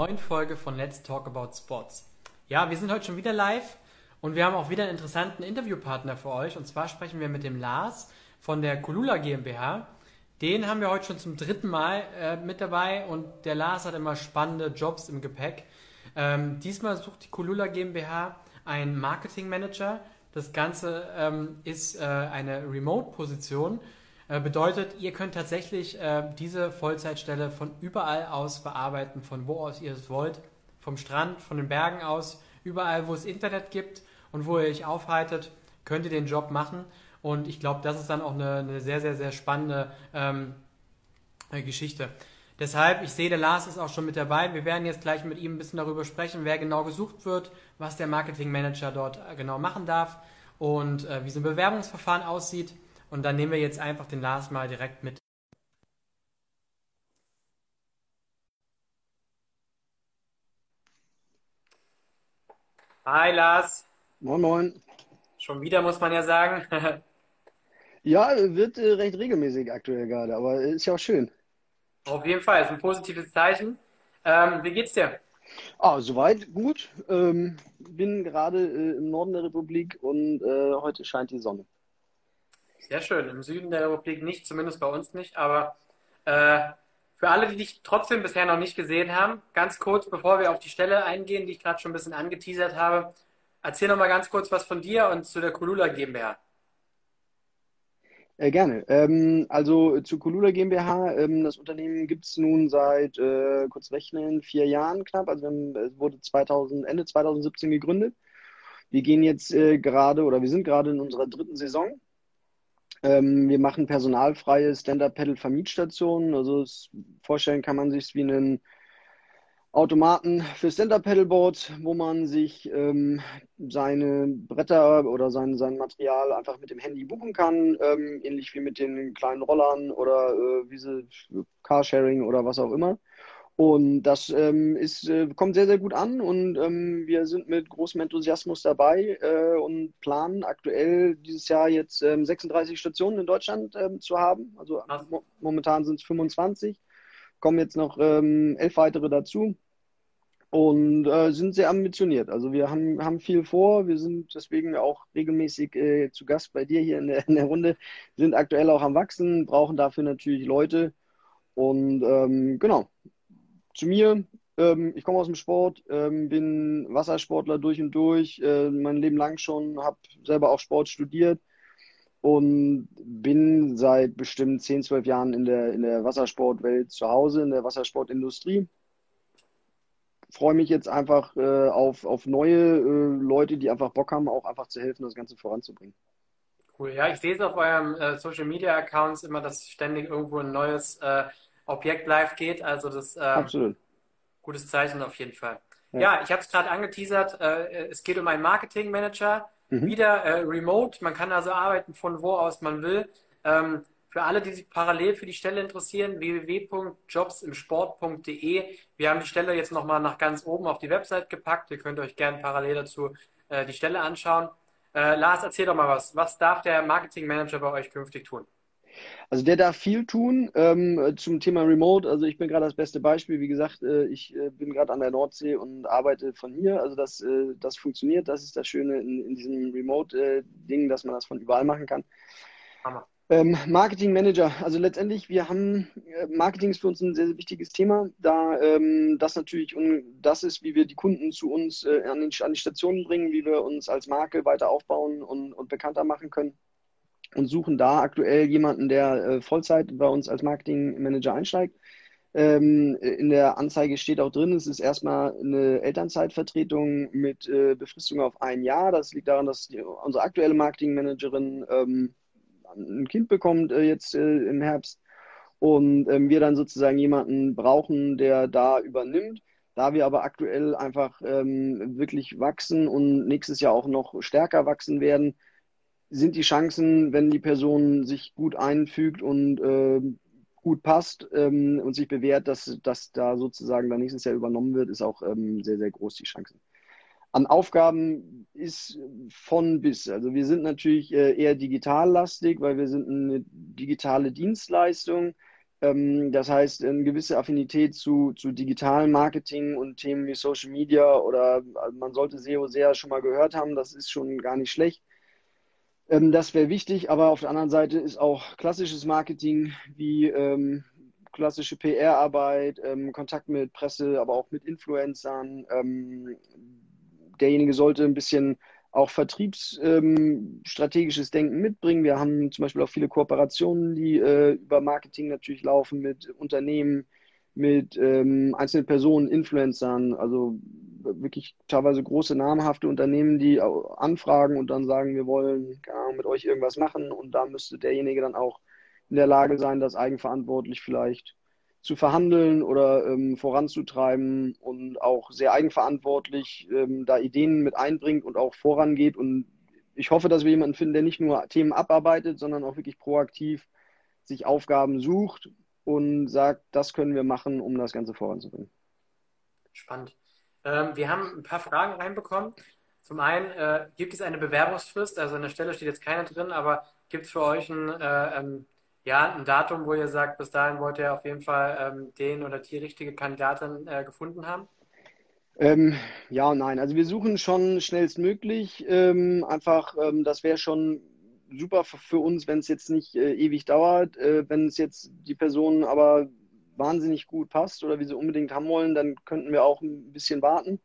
neuen Folge von Let's Talk About Sports. Ja, wir sind heute schon wieder live und wir haben auch wieder einen interessanten Interviewpartner für euch. Und zwar sprechen wir mit dem Lars von der Kulula GmbH. Den haben wir heute schon zum dritten Mal äh, mit dabei und der Lars hat immer spannende Jobs im Gepäck. Ähm, diesmal sucht die Kulula GmbH einen Marketing Manager. Das Ganze ähm, ist äh, eine Remote-Position äh, bedeutet, ihr könnt tatsächlich äh, diese Vollzeitstelle von überall aus bearbeiten, von wo aus ihr es wollt. Vom Strand, von den Bergen aus, überall, wo es Internet gibt und wo ihr euch aufhaltet, könnt ihr den Job machen. Und ich glaube, das ist dann auch eine, eine, sehr, sehr, sehr spannende ähm, äh, Geschichte. Deshalb, ich sehe, der Lars ist auch schon mit dabei. Wir werden jetzt gleich mit ihm ein bisschen darüber sprechen, wer genau gesucht wird, was der Marketingmanager dort äh, genau machen darf und äh, wie so ein Bewerbungsverfahren aussieht. Und dann nehmen wir jetzt einfach den Lars mal direkt mit. Hi Lars. Moin, moin. Schon wieder, muss man ja sagen. ja, wird äh, recht regelmäßig aktuell gerade, aber ist ja auch schön. Auf jeden Fall, ist ein positives Zeichen. Ähm, wie geht's dir? Ah, soweit gut. Ähm, bin gerade äh, im Norden der Republik und äh, heute scheint die Sonne. Sehr schön. Im Süden der Republik nicht, zumindest bei uns nicht. Aber äh, für alle, die dich trotzdem bisher noch nicht gesehen haben, ganz kurz, bevor wir auf die Stelle eingehen, die ich gerade schon ein bisschen angeteasert habe, erzähl noch mal ganz kurz was von dir und zu der Kulula GmbH. Äh, gerne. Ähm, also zu Kulula GmbH, ähm, das Unternehmen gibt es nun seit, äh, kurz rechnen, vier Jahren knapp. Also es wurde 2000, Ende 2017 gegründet. Wir gehen jetzt äh, gerade oder wir sind gerade in unserer dritten Saison. Ähm, wir machen personalfreie Stand-Up-Pedal-Vermietstationen. Also es, vorstellen kann man sich wie einen Automaten für Stand-Up-Pedalboard, wo man sich ähm, seine Bretter oder sein, sein Material einfach mit dem Handy buchen kann, ähm, ähnlich wie mit den kleinen Rollern oder äh, wie sie Carsharing oder was auch immer. Und das ähm, ist, äh, kommt sehr, sehr gut an und ähm, wir sind mit großem Enthusiasmus dabei äh, und planen aktuell dieses Jahr jetzt ähm, 36 Stationen in Deutschland ähm, zu haben. Also mo momentan sind es 25, kommen jetzt noch ähm, elf weitere dazu. Und äh, sind sehr ambitioniert. Also wir haben, haben viel vor, wir sind deswegen auch regelmäßig äh, zu Gast bei dir hier in der, in der Runde, sind aktuell auch am Wachsen, brauchen dafür natürlich Leute. Und ähm, genau zu mir. Ähm, ich komme aus dem Sport, ähm, bin Wassersportler durch und durch, äh, mein Leben lang schon, habe selber auch Sport studiert und bin seit bestimmt 10, 12 Jahren in der, in der Wassersportwelt zu Hause, in der Wassersportindustrie. Freue mich jetzt einfach äh, auf, auf neue äh, Leute, die einfach Bock haben, auch einfach zu helfen, das Ganze voranzubringen. Cool, ja, ich sehe es auf eurem äh, Social Media Accounts immer, dass ständig irgendwo ein neues äh, Objekt live geht. Also das ähm, Absolut. gutes Zeichen auf jeden Fall. Ja, ja ich habe es gerade angeteasert. Äh, es geht um einen Marketing Manager. Mhm. Wieder äh, remote. Man kann also arbeiten von wo aus man will. Ähm, für alle, die sich parallel für die Stelle interessieren, www.jobsimsport.de. Wir haben die Stelle jetzt nochmal nach ganz oben auf die Website gepackt. Ihr könnt euch gerne parallel dazu äh, die Stelle anschauen. Äh, Lars, erzähl doch mal was. Was darf der Marketing Manager bei euch künftig tun? Also der darf viel tun ähm, zum Thema Remote. Also ich bin gerade das beste Beispiel. Wie gesagt, äh, ich äh, bin gerade an der Nordsee und arbeite von hier. Also das, äh, das funktioniert. Das ist das Schöne in, in diesem Remote-Ding, dass man das von überall machen kann. Ähm, Marketing Manager, also letztendlich, wir haben, äh, Marketing ist für uns ein sehr, sehr wichtiges Thema, da ähm, das natürlich das ist, wie wir die Kunden zu uns äh, an, den, an die Stationen bringen, wie wir uns als Marke weiter aufbauen und, und bekannter machen können und suchen da aktuell jemanden, der äh, Vollzeit bei uns als Marketingmanager einsteigt. Ähm, in der Anzeige steht auch drin, es ist erstmal eine Elternzeitvertretung mit äh, Befristung auf ein Jahr. Das liegt daran, dass die, unsere aktuelle Marketingmanagerin ähm, ein Kind bekommt äh, jetzt äh, im Herbst und ähm, wir dann sozusagen jemanden brauchen, der da übernimmt. Da wir aber aktuell einfach ähm, wirklich wachsen und nächstes Jahr auch noch stärker wachsen werden, sind die Chancen, wenn die Person sich gut einfügt und äh, gut passt ähm, und sich bewährt, dass, dass da sozusagen dann nächstes Jahr übernommen wird, ist auch ähm, sehr, sehr groß die Chancen. An Aufgaben ist von bis. Also wir sind natürlich äh, eher digitallastig, weil wir sind eine digitale Dienstleistung, Ähm, das heißt, eine gewisse Affinität zu, zu digitalen Marketing und Themen wie Social Media oder also man sollte SEO sehr schon mal gehört haben, das ist schon gar nicht schlecht. Ähm, das wäre wichtig, aber auf der anderen Seite ist auch klassisches Marketing wie ähm, klassische PR-Arbeit, ähm, Kontakt mit Presse, aber auch mit Influencern. Ähm, derjenige sollte ein bisschen auch vertriebsstrategisches ähm, Denken mitbringen. Wir haben zum Beispiel auch viele Kooperationen, die äh, über Marketing natürlich laufen mit Unternehmen, mit ähm, einzelnen Personen, Influencern, also wirklich teilweise große namhafte Unternehmen, die anfragen und dann sagen, wir wollen Ahnung, mit euch irgendwas machen und da müsste derjenige dann auch in der Lage sein, das eigenverantwortlich vielleicht zu verhandeln oder ähm, voranzutreiben und auch sehr eigenverantwortlich ähm, da Ideen mit einbringt und auch vorangeht. Und ich hoffe, dass wir jemanden finden, der nicht nur Themen abarbeitet, sondern auch wirklich proaktiv sich Aufgaben sucht und sagt, das können wir machen, um das Ganze voranzubringen. Spannend. Ähm, wir haben ein paar Fragen reinbekommen. Zum einen, äh, gibt es eine Bewerbungsfrist? Also an der Stelle steht jetzt keiner drin, aber gibt es für euch ein äh, ähm, ja, ein Datum, wo ihr sagt, bis dahin wollt ihr auf jeden Fall ähm, den oder die richtige Kandidatin äh, gefunden haben? Ähm, ja und nein. Also wir suchen schon schnellstmöglich. Ähm, einfach, ähm, das wäre schon super für uns, wenn es jetzt nicht äh, ewig dauert. Äh, wenn es jetzt die Person aber wahnsinnig gut passt oder wir sie unbedingt haben wollen, dann könnten wir auch ein bisschen warten.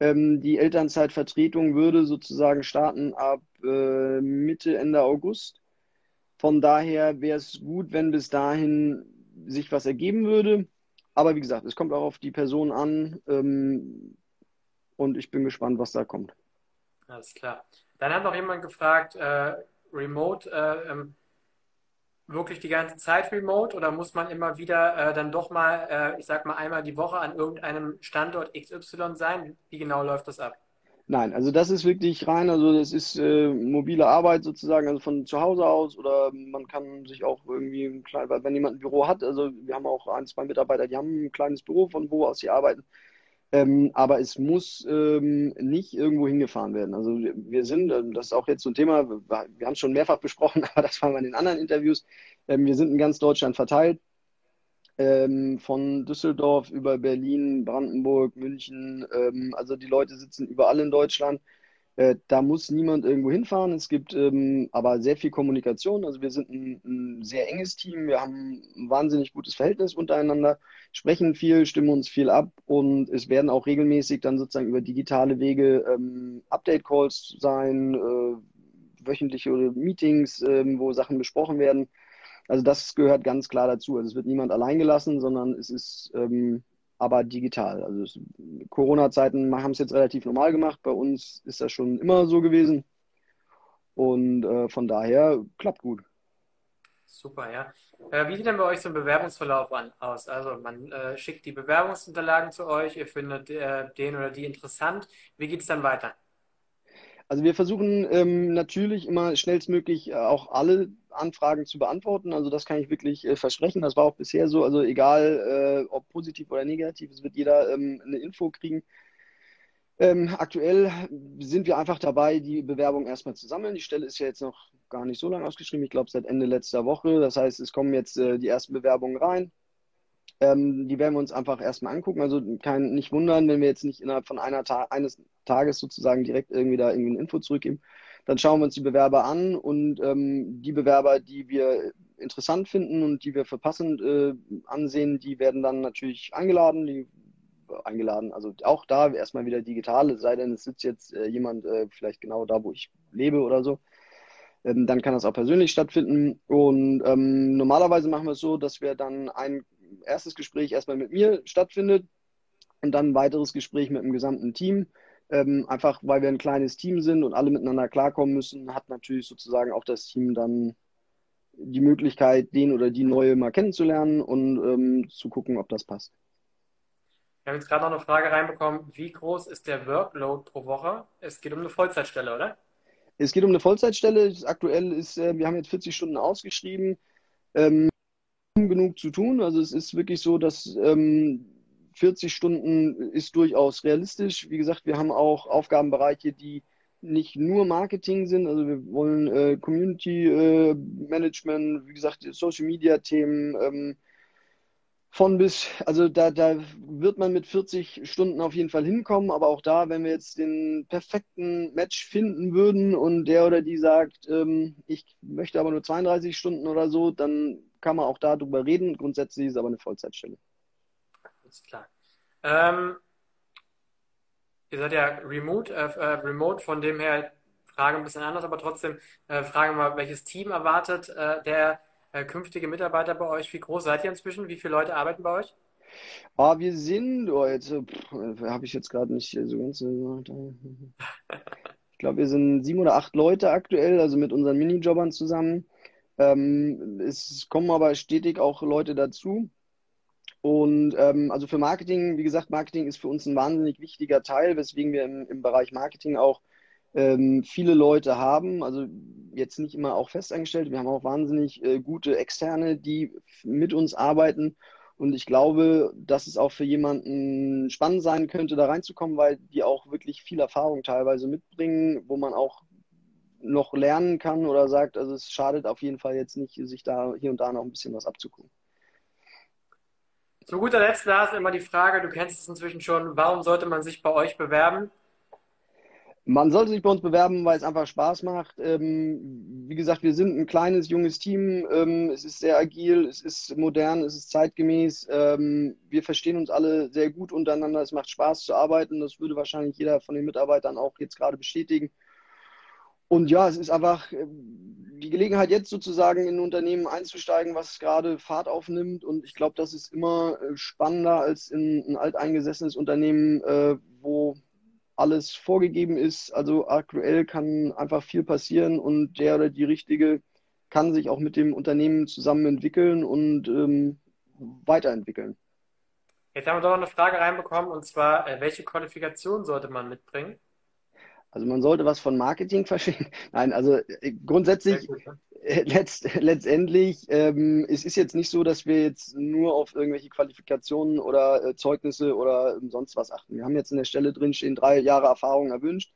Ähm, die Elternzeitvertretung würde sozusagen starten ab äh, Mitte, Ende August. Von daher wäre es gut, wenn bis dahin sich was ergeben würde. Aber wie gesagt, es kommt auch auf die Person an ähm, und ich bin gespannt, was da kommt. Alles klar. Dann hat noch jemand gefragt, äh, Remote, äh, ähm, wirklich die ganze Zeit Remote oder muss man immer wieder äh, dann doch mal, äh, ich sag mal, einmal die Woche an irgendeinem Standort XY sein? Wie genau läuft das ab? Nein, also das ist wirklich rein, also das ist äh, mobile Arbeit sozusagen, also von zu Hause aus oder man kann sich auch irgendwie, ein klein, wenn jemand ein Büro hat, also wir haben auch ein, zwei Mitarbeiter, die haben ein kleines Büro, von wo aus sie arbeiten, ähm, aber es muss ähm, nicht irgendwo hingefahren werden. Also wir sind, ähm, das ist auch jetzt so ein Thema, wir haben es schon mehrfach besprochen, aber das waren wir in den anderen Interviews, ähm, wir sind in ganz Deutschland verteilt ähm, von Düsseldorf über Berlin, Brandenburg, München. Ähm, also die Leute sitzen überall in Deutschland. Äh, da muss niemand irgendwo hinfahren. Es gibt ähm, aber sehr viel Kommunikation. Also wir sind ein, ein, sehr enges Team. Wir haben ein wahnsinnig gutes Verhältnis untereinander, sprechen viel, stimmen uns viel ab und es werden auch regelmäßig dann sozusagen über digitale Wege ähm, Update-Calls sein, äh, wöchentliche Meetings, äh, wo Sachen besprochen werden. Also das gehört ganz klar dazu. Also es wird niemand allein gelassen, sondern es ist ähm, aber digital. Also Corona-Zeiten haben es jetzt relativ normal gemacht. Bei uns ist das schon immer so gewesen. Und äh, von daher klappt gut. Super, ja. Äh, wie sieht denn bei euch so ein Bewerbungsverlauf an, aus? Also man äh, schickt die Bewerbungsunterlagen zu euch, ihr findet äh, den oder die interessant. Wie geht es dann weiter? Also wir versuchen ähm, natürlich immer schnellstmöglich äh, auch alle Anfragen zu beantworten. Also das kann ich wirklich äh, versprechen. Das war auch bisher so. Also egal, äh, ob positiv oder negativ, es wird jeder ähm, eine Info kriegen. Ähm, aktuell sind wir einfach dabei, die Bewerbung erstmal zu sammeln. Die Stelle ist ja jetzt noch gar nicht so lange ausgeschrieben. Ich glaube, seit Ende letzter Woche. Das heißt, es kommen jetzt äh, die ersten Bewerbungen rein. Ähm, die werden wir uns einfach erstmal angucken. Also kein, nicht wundern, wenn wir jetzt nicht innerhalb von einer Ta eines Tages sozusagen direkt irgendwie da irgendwie eine Info zurückgeben. Dann schauen wir uns die Bewerber an und ähm, die Bewerber, die wir interessant finden und die wir für passend äh, ansehen, die werden dann natürlich eingeladen. Die, eingeladen, also auch da erstmal wieder digital, sei denn, es sitzt jetzt äh, jemand äh, vielleicht genau da, wo ich lebe oder so. Ähm, dann kann das auch persönlich stattfinden. Und ähm, normalerweise machen wir es so, dass wir dann ein erstes Gespräch erstmal mit mir stattfindet und dann ein weiteres Gespräch mit dem gesamten Team. Ähm, einfach weil wir ein kleines Team sind und alle miteinander klarkommen müssen, hat natürlich sozusagen auch das Team dann die Möglichkeit, den oder die neue mal kennenzulernen und ähm, zu gucken, ob das passt. Wir haben jetzt gerade noch eine Frage reinbekommen. Wie groß ist der Workload pro Woche? Es geht um eine Vollzeitstelle, oder? Es geht um eine Vollzeitstelle. Aktuell ist, äh, wir haben jetzt 40 Stunden ausgeschrieben. Ähm, genug zu tun. Also es ist wirklich so, dass ähm, 40 Stunden ist durchaus realistisch. Wie gesagt, wir haben auch Aufgabenbereiche, die nicht nur Marketing sind. Also wir wollen äh, Community äh, Management, wie gesagt, Social Media Themen, ähm, von bis, also da, da wird man mit 40 Stunden auf jeden Fall hinkommen, aber auch da, wenn wir jetzt den perfekten Match finden würden und der oder die sagt, ähm, ich möchte aber nur 32 Stunden oder so, dann kann man auch darüber reden. Grundsätzlich ist es aber eine Vollzeitstelle. Ist klar. Ähm, ihr seid ja remote, äh, äh, remote, von dem her Frage ein bisschen anders, aber trotzdem äh, Frage mal, welches Team erwartet äh, der äh, künftige Mitarbeiter bei euch? Wie groß seid ihr inzwischen? Wie viele Leute arbeiten bei euch? Ah, wir sind, oh, jetzt äh, habe ich jetzt gerade nicht so ganz. Ich glaube, wir sind sieben oder acht Leute aktuell, also mit unseren Minijobbern zusammen. Ähm, es kommen aber stetig auch Leute dazu. Und ähm, also für Marketing, wie gesagt, Marketing ist für uns ein wahnsinnig wichtiger Teil, weswegen wir im, im Bereich Marketing auch ähm, viele Leute haben, also jetzt nicht immer auch festangestellt, wir haben auch wahnsinnig äh, gute Externe, die mit uns arbeiten. Und ich glaube, dass es auch für jemanden spannend sein könnte, da reinzukommen, weil die auch wirklich viel Erfahrung teilweise mitbringen, wo man auch noch lernen kann oder sagt, also es schadet auf jeden Fall jetzt nicht, sich da hier und da noch ein bisschen was abzugucken. Zu guter Letzt, Lars, immer die Frage, du kennst es inzwischen schon, warum sollte man sich bei euch bewerben? Man sollte sich bei uns bewerben, weil es einfach Spaß macht. Ähm, wie gesagt, wir sind ein kleines, junges Team. Ähm, es ist sehr agil, es ist modern, es ist zeitgemäß. Ähm, wir verstehen uns alle sehr gut untereinander. Es macht Spaß zu arbeiten. Das würde wahrscheinlich jeder von den Mitarbeitern auch jetzt gerade bestätigen. Und ja, es ist einfach äh, die Gelegenheit, jetzt sozusagen in ein Unternehmen einzusteigen, was gerade Fahrt aufnimmt. Und ich glaube, das ist immer äh, spannender als in ein alteingesessenes Unternehmen, äh, wo alles vorgegeben ist. Also aktuell kann einfach viel passieren und der oder die Richtige kann sich auch mit dem Unternehmen zusammen entwickeln und ähm, weiterentwickeln. Jetzt haben wir doch noch eine Frage reinbekommen und zwar, äh, welche Qualifikation sollte man mitbringen? Also man sollte was von Marketing verstehen. Nein, also äh, grundsätzlich letzt, letztendlich, ähm, es ist jetzt nicht so, dass wir jetzt nur auf irgendwelche Qualifikationen oder äh, Zeugnisse oder ähm, sonst was achten. Wir haben jetzt in der Stelle drin stehen, drei Jahre Erfahrung erwünscht.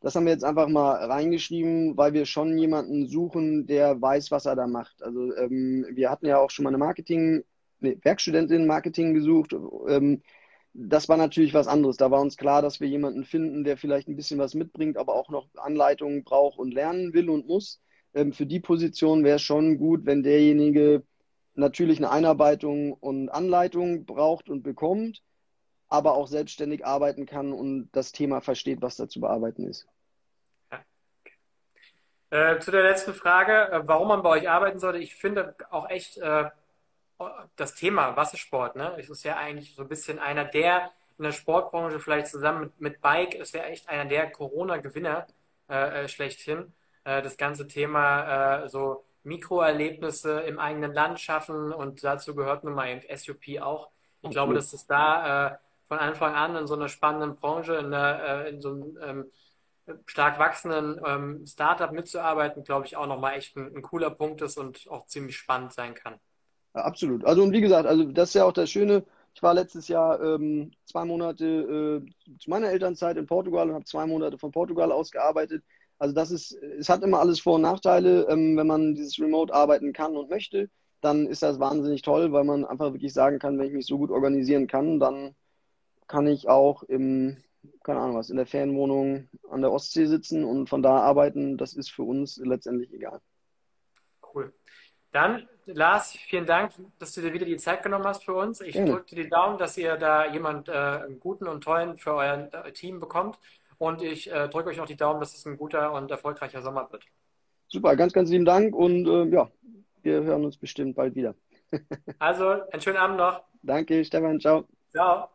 Das haben wir jetzt einfach mal reingeschrieben, weil wir schon jemanden suchen, der weiß, was er da macht. Also ähm, wir hatten ja auch schon mal eine Marketing, nee, Werkstudentin Marketing gesucht. Ähm, das war natürlich was anderes. Da war uns klar, dass wir jemanden finden, der vielleicht ein bisschen was mitbringt, aber auch noch Anleitungen braucht und lernen will und muss ähm, für die Position wäre es schon gut, wenn derjenige natürlich eine Einarbeitung und Anleitung braucht und bekommt, aber auch selbstständig arbeiten kann und das Thema versteht, was da zu bearbeiten ist. Äh, zu der letzten Frage, äh, warum man bei euch arbeiten sollte. Ich finde auch echt äh, das Thema Wassersport, ne? Es ist ja eigentlich so ein bisschen einer der in der Sportbranche vielleicht zusammen mit, mit Bike ist ja echt einer der Corona-Gewinner schlechthin äh, das ganze Thema äh, so Mikroerlebnisse im eigenen Land schaffen und dazu gehört nun mal SUP auch. Ich glaube, dass es da äh, von Anfang an in so einer spannenden Branche, in, einer, äh, in so einem ähm, stark wachsenden ähm, Startup mitzuarbeiten, glaube ich, auch nochmal echt ein, ein, cooler Punkt ist und auch ziemlich spannend sein kann. Absolut. Also und wie gesagt, also das ist ja auch das Schöne. Ich war letztes Jahr ähm, zwei Monate äh, zu meiner Elternzeit in Portugal und habe zwei Monate von Portugal aus gearbeitet. Also das ist, es hat immer alles Vor- und Nachteile. Ähm, wenn man dieses Remote arbeiten kann und möchte, dann ist das wahnsinnig toll, weil man einfach wirklich sagen kann, wenn ich mich so gut organisieren kann, dann kann ich auch im, keine Ahnung was, in der Ferienwohnung an der Ostsee sitzen und von da arbeiten. Das ist für uns letztendlich egal. Cool. Dann, Lars, vielen Dank, dass du dir wieder die Zeit genommen hast für uns. Ich drücke dir die Daumen, dass ihr da jemand äh, guten und tollen für euer Team bekommt. Und ich äh, drücke euch noch die Daumen, dass es ein guter und erfolgreicher Sommer wird. Super, ganz, ganz lieben Dank und äh, ja, wir hören uns bestimmt bald wieder. also, einen schönen Abend noch. Danke, Stefan, ciao. Ciao.